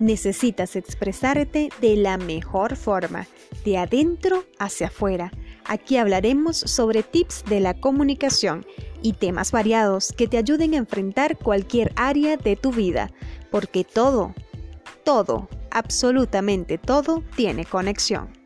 Necesitas expresarte de la mejor forma, de adentro hacia afuera. Aquí hablaremos sobre tips de la comunicación y temas variados que te ayuden a enfrentar cualquier área de tu vida, porque todo, todo, absolutamente todo tiene conexión.